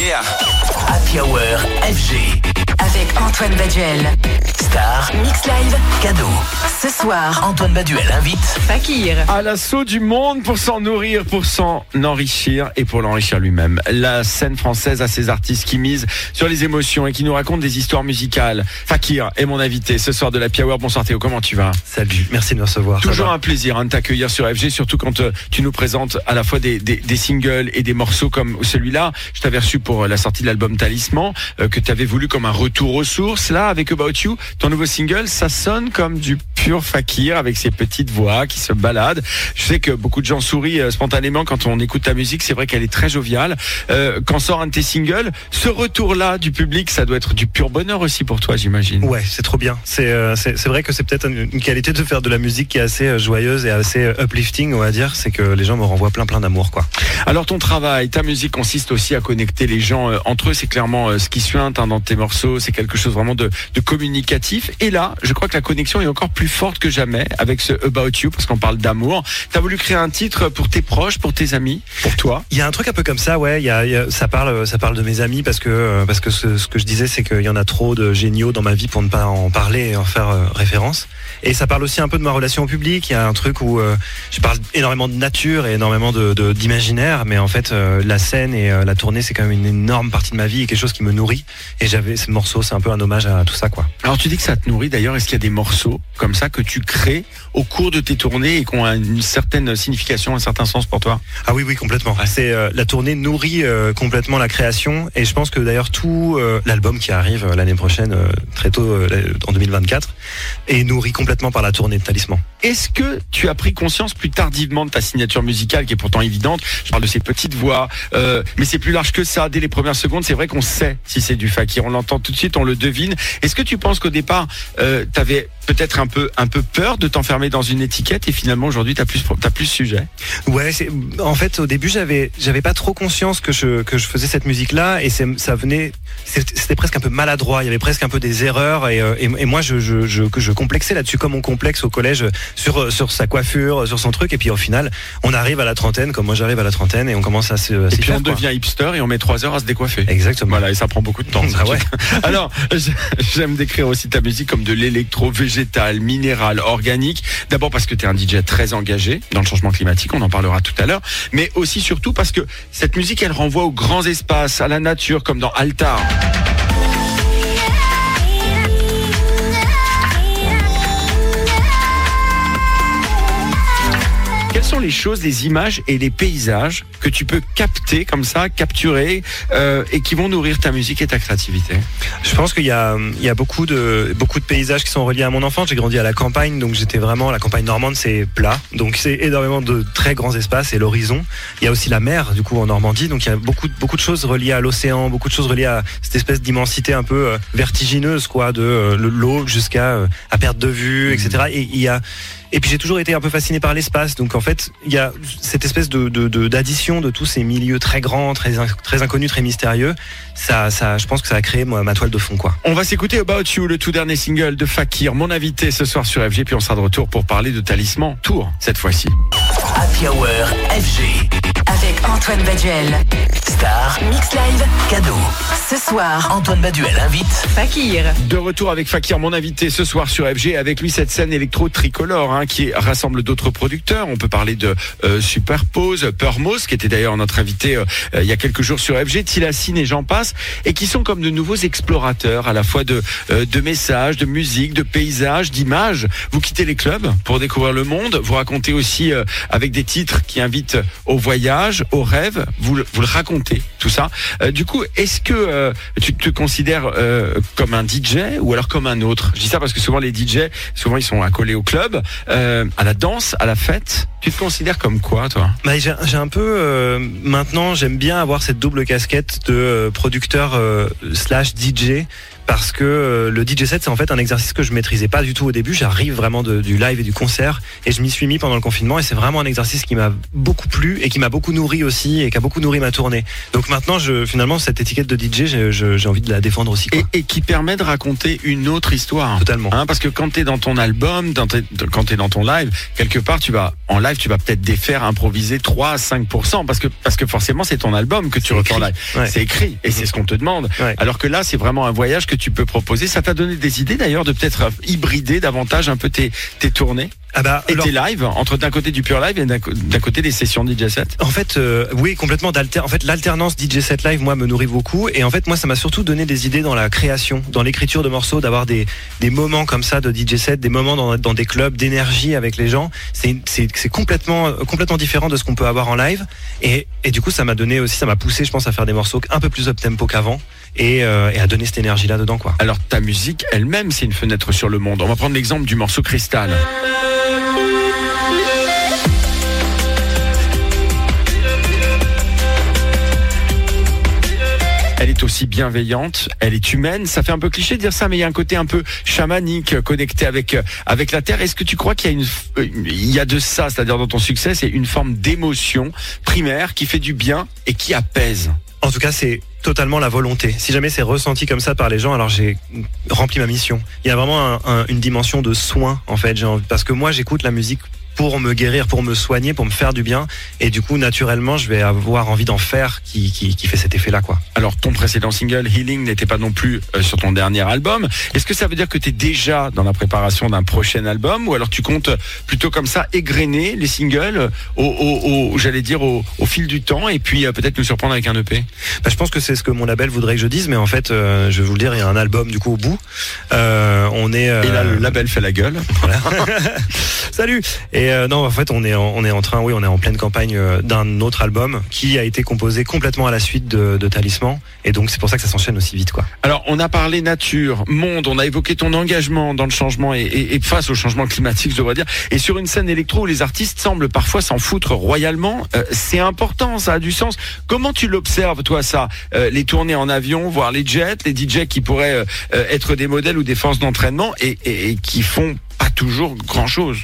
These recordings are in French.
Happy Hour FG. Avec Antoine Baduel. Star. Mix Live. Cadeau. Ce soir, Antoine Baduel invite. Fakir. À l'assaut du monde pour s'en nourrir, pour s'en enrichir et pour l'enrichir lui-même. La scène française a ses artistes qui misent sur les émotions et qui nous racontent des histoires musicales. Fakir est mon invité ce soir de la Hour. Bonsoir Théo, comment tu vas? Salut, merci de me recevoir. Toujours un plaisir hein, de t'accueillir sur FG, surtout quand euh, tu nous présentes à la fois des, des- des singles et des morceaux comme celui-là. Je t'avais reçu pour euh, la sortie de l'album Talisman, euh, que tu avais voulu comme un retour aux sources. Là, avec About You, ton nouveau single, ça sonne comme du pur fakir avec ses petites voix qui se baladent. Je sais que beaucoup de gens sourient euh, spontanément quand on écoute ta musique. C'est vrai qu'elle est très joviale. Euh, quand sort un de tes singles, ce retour-là du public, ça doit être du pur bonheur aussi pour toi, j'imagine. Ouais, c'est trop bien. C'est euh, vrai que c'est peut-être une, qualité de faire de la musique qui est assez joyeuse et assez uplifting, on va dire. C'est que les gens me renvoient plein plein d'amour, quoi. Alors ton travail, ta musique consiste aussi à connecter les gens entre eux. C'est clairement ce qui suinte hein, dans tes morceaux. C'est quelque chose vraiment de, de Et là, je crois que la connexion est encore plus forte que jamais avec ce About You parce qu'on parle d'amour. T'as voulu créer un titre pour tes proches, pour tes amis, pour toi? Il y a un truc un peu comme ça, ouais. Il y a, il y a- ça parle, ça parle de mes amis parce que euh, parce que ce, ce que je disais, c'est qu'il y en a trop de géniaux dans ma vie pour ne pas en parler et en faire euh, référence. Et ça parle aussi un peu de ma relation au public. Il y a un truc où euh, je parle énormément de nature et énormément de d'imaginaire, mais en fait, euh, la scène et la tournée, c'est quand même une énorme partie de ma vie et quelque chose qui me nourrit. Et j'avais ce morceau, c'est un peu un hommage à tout ça, quoi. Alors tu dis que ça te nourrit. D'ailleurs, est-ce qu'il y a des morceaux comme ça que tu crées au cours de tes tournées et qui ont une certaine signification, un certain sens pour toi? Ah oui, oui, complètement. C'est euh, la tournée nourrit euh, complètement la création et je pense que d'ailleurs tout euh, l'album qui arrive l'année prochaine, très tôt en 2024, est nourri complètement par la tournée de Talisman. Est-ce que tu as pris conscience plus tardivement de ta signature musicale qui est pourtant évidente? Je parle de ces petites voix, euh, mais c'est plus large que ça. Dès les premières secondes, c'est vrai qu'on sait si c'est du fakir. On l'entend tout de suite, on le devine. Est-ce que tu penses qu'au départ, euh, tu avais peut-être un peu, peur de t'enfermer dans une étiquette et finalement aujourd'hui, tu as plus, plus sujet? Ouais, en fait au début j'avais j'avais pas trop conscience que je faisais cette musique là et ça venait c'était presque un peu maladroit, il y avait presque un peu des erreurs et euh, moi je je complexais là-dessus comme on complexe au collège sur euh, sur sa coiffure, sur son truc et puis au final on arrive à la trentaine comme moi j'arrive à la trentaine et on commence à se Et puis on devient hipster et on met trois heures à se décoiffer. Exactement. Voilà, et ça prend beaucoup de temps. Ah ouais. Alors, j'aime décrire aussi ta musique comme de l'électro végétal, minéral, organique. D'abord parce que tu es un DJ très engagé dans le changement climatique, on en parlera tout à l'heure, mais aussi surtout parce que cette musique, elle renvoie aux grands espaces, à la nature, comme dans Altar. Quelles sont les choses, les images et les paysages que tu peux capter comme ça, capturer, euh, et qui vont nourrir ta musique et ta créativité? Je pense qu'il y a, il y a beaucoup de, beaucoup de paysages qui sont reliés à mon enfance. J'ai grandi à la campagne, donc j'étais vraiment, la campagne normande, c'est plat. Donc c'est énormément de très grands espaces et l'horizon. Il y a aussi la mer, du coup, en Normandie. Donc il y a beaucoup, beaucoup de choses reliées à l'océan, beaucoup de choses reliées à cette espèce d'immensité un peu euh, vertigineuse, quoi, de euh, le- l'eau jusqu'à à perte de vue, etc. Et il y a, et puis j'ai toujours été un peu fasciné par l'espace. Donc en fait, il y a cette espèce de de- de- d'addition de, tous ces milieux très grands, très, in- très inconnus, très mystérieux. Ça, ça, je pense que ça a créé moi, ma toile de fond, quoi. On va s'écouter About You, le tout dernier single de Fakir, mon invité ce soir sur FG, puis on sera de retour pour parler de Talisman Tour cette fois-ci. Happy Hour FG. Avec Antoine Baduel. Star. Soir, Antoine Baduel invite. Fakir. De retour avec Fakir, mon invité ce soir sur FG, avec lui cette scène électro tricolore hein, qui rassemble d'autres producteurs. On peut parler de euh, Superpose, Permos, qui était d'ailleurs notre invité euh, euh, il y a quelques jours sur FG, Tilassine et j'en passe, et qui sont comme de nouveaux explorateurs à la fois de, euh, de messages, de musique, de paysages, d'images. Vous quittez les clubs pour découvrir le monde, vous racontez aussi avec des titres qui invitent au voyage, au rêve, vous, le- vous le racontez, tout ça. Du coup, est-ce que euh, tu te considères euh, comme un DJ ou alors comme un autre? Je dis ça parce que souvent les DJ, souvent ils sont accolés au club, euh, à la danse, à la fête. Tu te considères comme quoi, toi? Bah, j'ai un peu maintenant j'aime bien avoir cette double casquette de producteur slash DJ parce que euh, le DJ set c'est en fait un exercice que je maîtrisais pas du tout au début. J'arrive vraiment de- du live et du concert et je m'y suis mis pendant le confinement et c'est vraiment un exercice qui m'a beaucoup plu et qui m'a beaucoup nourri aussi et qui a beaucoup nourri ma tournée. Donc maintenant, je, finalement, cette étiquette de DJ, j'ai- envie de la défendre aussi. Quoi. Et, et qui permet de raconter une autre histoire. Totalement. Hein, parce que quand tu es dans ton album, dans tes- quand tu es dans ton live, quelque part, tu vas en live, tu vas peut-être défaire, improviser 3 à 5%, parce que, parce que forcément, c'est ton album que tu refais en live. Ouais. C'est écrit, et c'est ce qu'on te demande. Ouais. Alors que là, c'est vraiment un voyage que tu peux proposer. Ça t'a donné des idées d'ailleurs de peut-être hybrider davantage un peu tes tournées? Ah bah, lives, entre d'un côté du pure live et d'un côté des sessions DJ set? En fait, euh, oui, complètement d'alter. En fait, l'alternance DJ set live, moi, me nourrit beaucoup. Et en fait, moi, ça m'a surtout donné des idées dans la création, dans l'écriture de morceaux, d'avoir des, des moments comme ça de DJ set, des moments dans, dans des clubs d'énergie avec les gens. C'est complètement complètement différent de ce qu'on peut avoir en live. Et, et du coup, ça m'a donné aussi, ça m'a poussé, je pense, à faire des morceaux un peu plus up tempo qu'avant et, euh, et à donner cette énergie là dedans, quoi. Alors ta musique elle-même, c'est une fenêtre sur le monde. On va prendre l'exemple du morceau Cristal. Elle est aussi bienveillante, elle est humaine. Ça fait un peu cliché de dire ça, mais il y a un côté un peu chamanique, connecté avec avec la terre. Est-ce que tu crois qu'il y a une, euh, il y a de ça, c'est-à-dire dans ton succès, c'est une forme d'émotion primaire qui fait du bien et qui apaise? En tout cas, c'est totalement la volonté. Si jamais c'est ressenti comme ça par les gens, alors j'ai rempli ma mission. Il y a vraiment un- un- une dimension de soin, en fait, parce que moi, j'écoute la musique pour me guérir, pour me soigner, pour me faire du bien, et du coup, naturellement, je vais avoir envie d'en faire qui, qui, qui fait cet effet-là, quoi. Alors ton précédent single Healing n'était pas non plus euh, sur ton dernier album. Est-ce que ça veut dire que tu es déjà dans la préparation d'un prochain album ou alors tu comptes plutôt comme ça égrener les singles au, au- au- j'allais dire au, au fil du temps et puis euh, peut-être nous surprendre avec un EP Bah, je pense que c'est ce que mon label voudrait que je dise, mais en fait, euh, je vais vous le dire, il y a un album du coup au bout. On est. Et là le label fait la gueule. Voilà. Salut. Et euh, non, en fait, on est en, on est en train, oui, on est en pleine campagne euh, d'un autre album qui a été composé complètement à la suite de, Talisman, et donc c'est pour ça que ça s'enchaîne aussi vite, quoi. Alors on a parlé nature, monde, on a évoqué ton engagement dans le changement et, face au changement climatique, je devrais dire. Et sur une scène électro où les artistes semblent parfois s'en foutre royalement, euh, c'est important, ça a du sens. Comment tu l'observes toi ça Les tournées en avion, voir les jets, les DJ qui pourraient être des modèles ou des forces d'entraînement et, qui font toujours grand chose.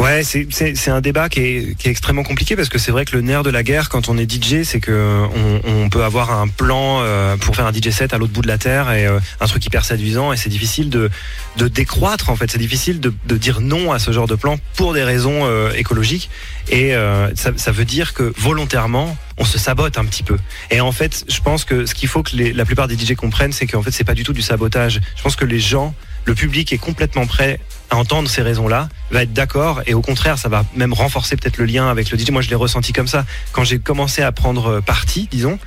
Ouais, c'est- un débat qui est, qui est extrêmement compliqué parce que c'est vrai que le nerf de la guerre quand on est DJ, c'est que on, peut avoir un plan euh, pour faire un DJ set à l'autre bout de la terre et euh, un truc hyper séduisant et c'est difficile de, de décroître en fait. C'est difficile de, de dire non à ce genre de plan pour des raisons euh, écologiques et ça, veut dire que volontairement on se sabote un petit peu. Et en fait, je pense que ce qu'il faut que la plupart des DJ comprennent, c'est qu'en fait c'est pas du tout du sabotage. Je pense que les gens le public est complètement prêt à entendre ces raisons-là, va être d'accord et au contraire, ça va même renforcer peut-être le lien avec le DJ. Moi, je l'ai ressenti comme ça quand j'ai commencé à prendre parti, disons.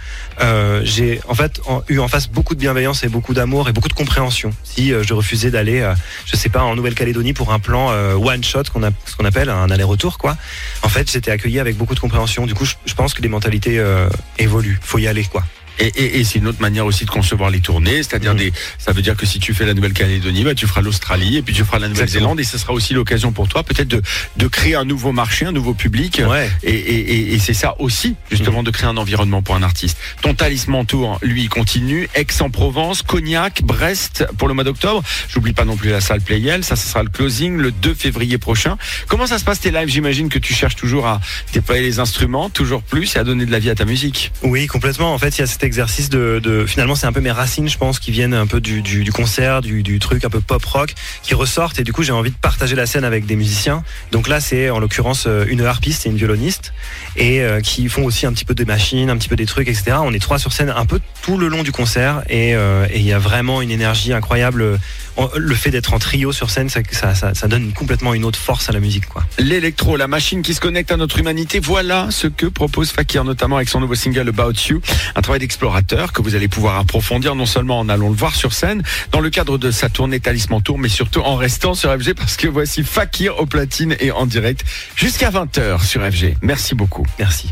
euh, j'ai en fait eu en face beaucoup de bienveillance et beaucoup d'amour et beaucoup de compréhension. Si euh, je refusais d'aller, euh, je sais pas, en Nouvelle-Calédonie pour un plan euh, one shot, ce qu'on appelle un aller-retour, quoi. En fait, j'étais accueilli avec beaucoup de compréhension. Du coup, je, pense que les mentalités euh, évoluent. Faut y aller, quoi. Et, et- et c'est une autre manière aussi de concevoir les tournées, c'est-à-dire Mhm. des, ça veut dire que si tu fais la Nouvelle-Calédonie, bah, tu feras l'Australie et puis tu feras la Nouvelle-Zélande et ce sera aussi l'occasion pour toi peut-être de, de créer un nouveau marché, un nouveau public. Ouais. Et, et- et- et c'est ça aussi, justement, de créer un environnement pour un artiste. Ton talisman tour, lui, continue. Aix-en-Provence, Cognac, Brest pour le mois d'octobre. J'oublie pas non plus la salle Playel. Ça, ce sera le closing le 2 février prochain. Comment ça se passe tes lives? J'imagine que tu cherches toujours à déployer les instruments, toujours plus, et à donner de la vie à ta musique. Oui, complètement. En fait, il y a cet exercice de, finalement, c'est un peu mes racines, je pense, qui viennent un peu du, concert, du, truc un peu pop rock, qui ressortent. Et du coup, j'ai envie de partager la scène avec des musiciens. Donc là, c'est en l'occurrence euh, une harpiste et une violoniste, et euh, qui font aussi un petit peu des machines, un petit peu des trucs, etc. On est trois sur scène un peu tout le long du concert, et euh, et il y a vraiment une énergie incroyable. Le fait d'être en trio sur scène, ça, ça, ça, ça donne complètement une autre force à la musique, quoi. L'électro, la machine qui se connecte à notre humanité, voilà ce que propose Fakir, notamment avec son nouveau single About You, un travail d'explorateur que vous allez pouvoir approfondir non seulement en allant le voir sur scène, dans le cadre de sa tournée Talisman Tour, mais surtout en restant sur FG parce que voici Fakir au platine et en direct jusqu'à 20h sur FG. Merci beaucoup. Merci.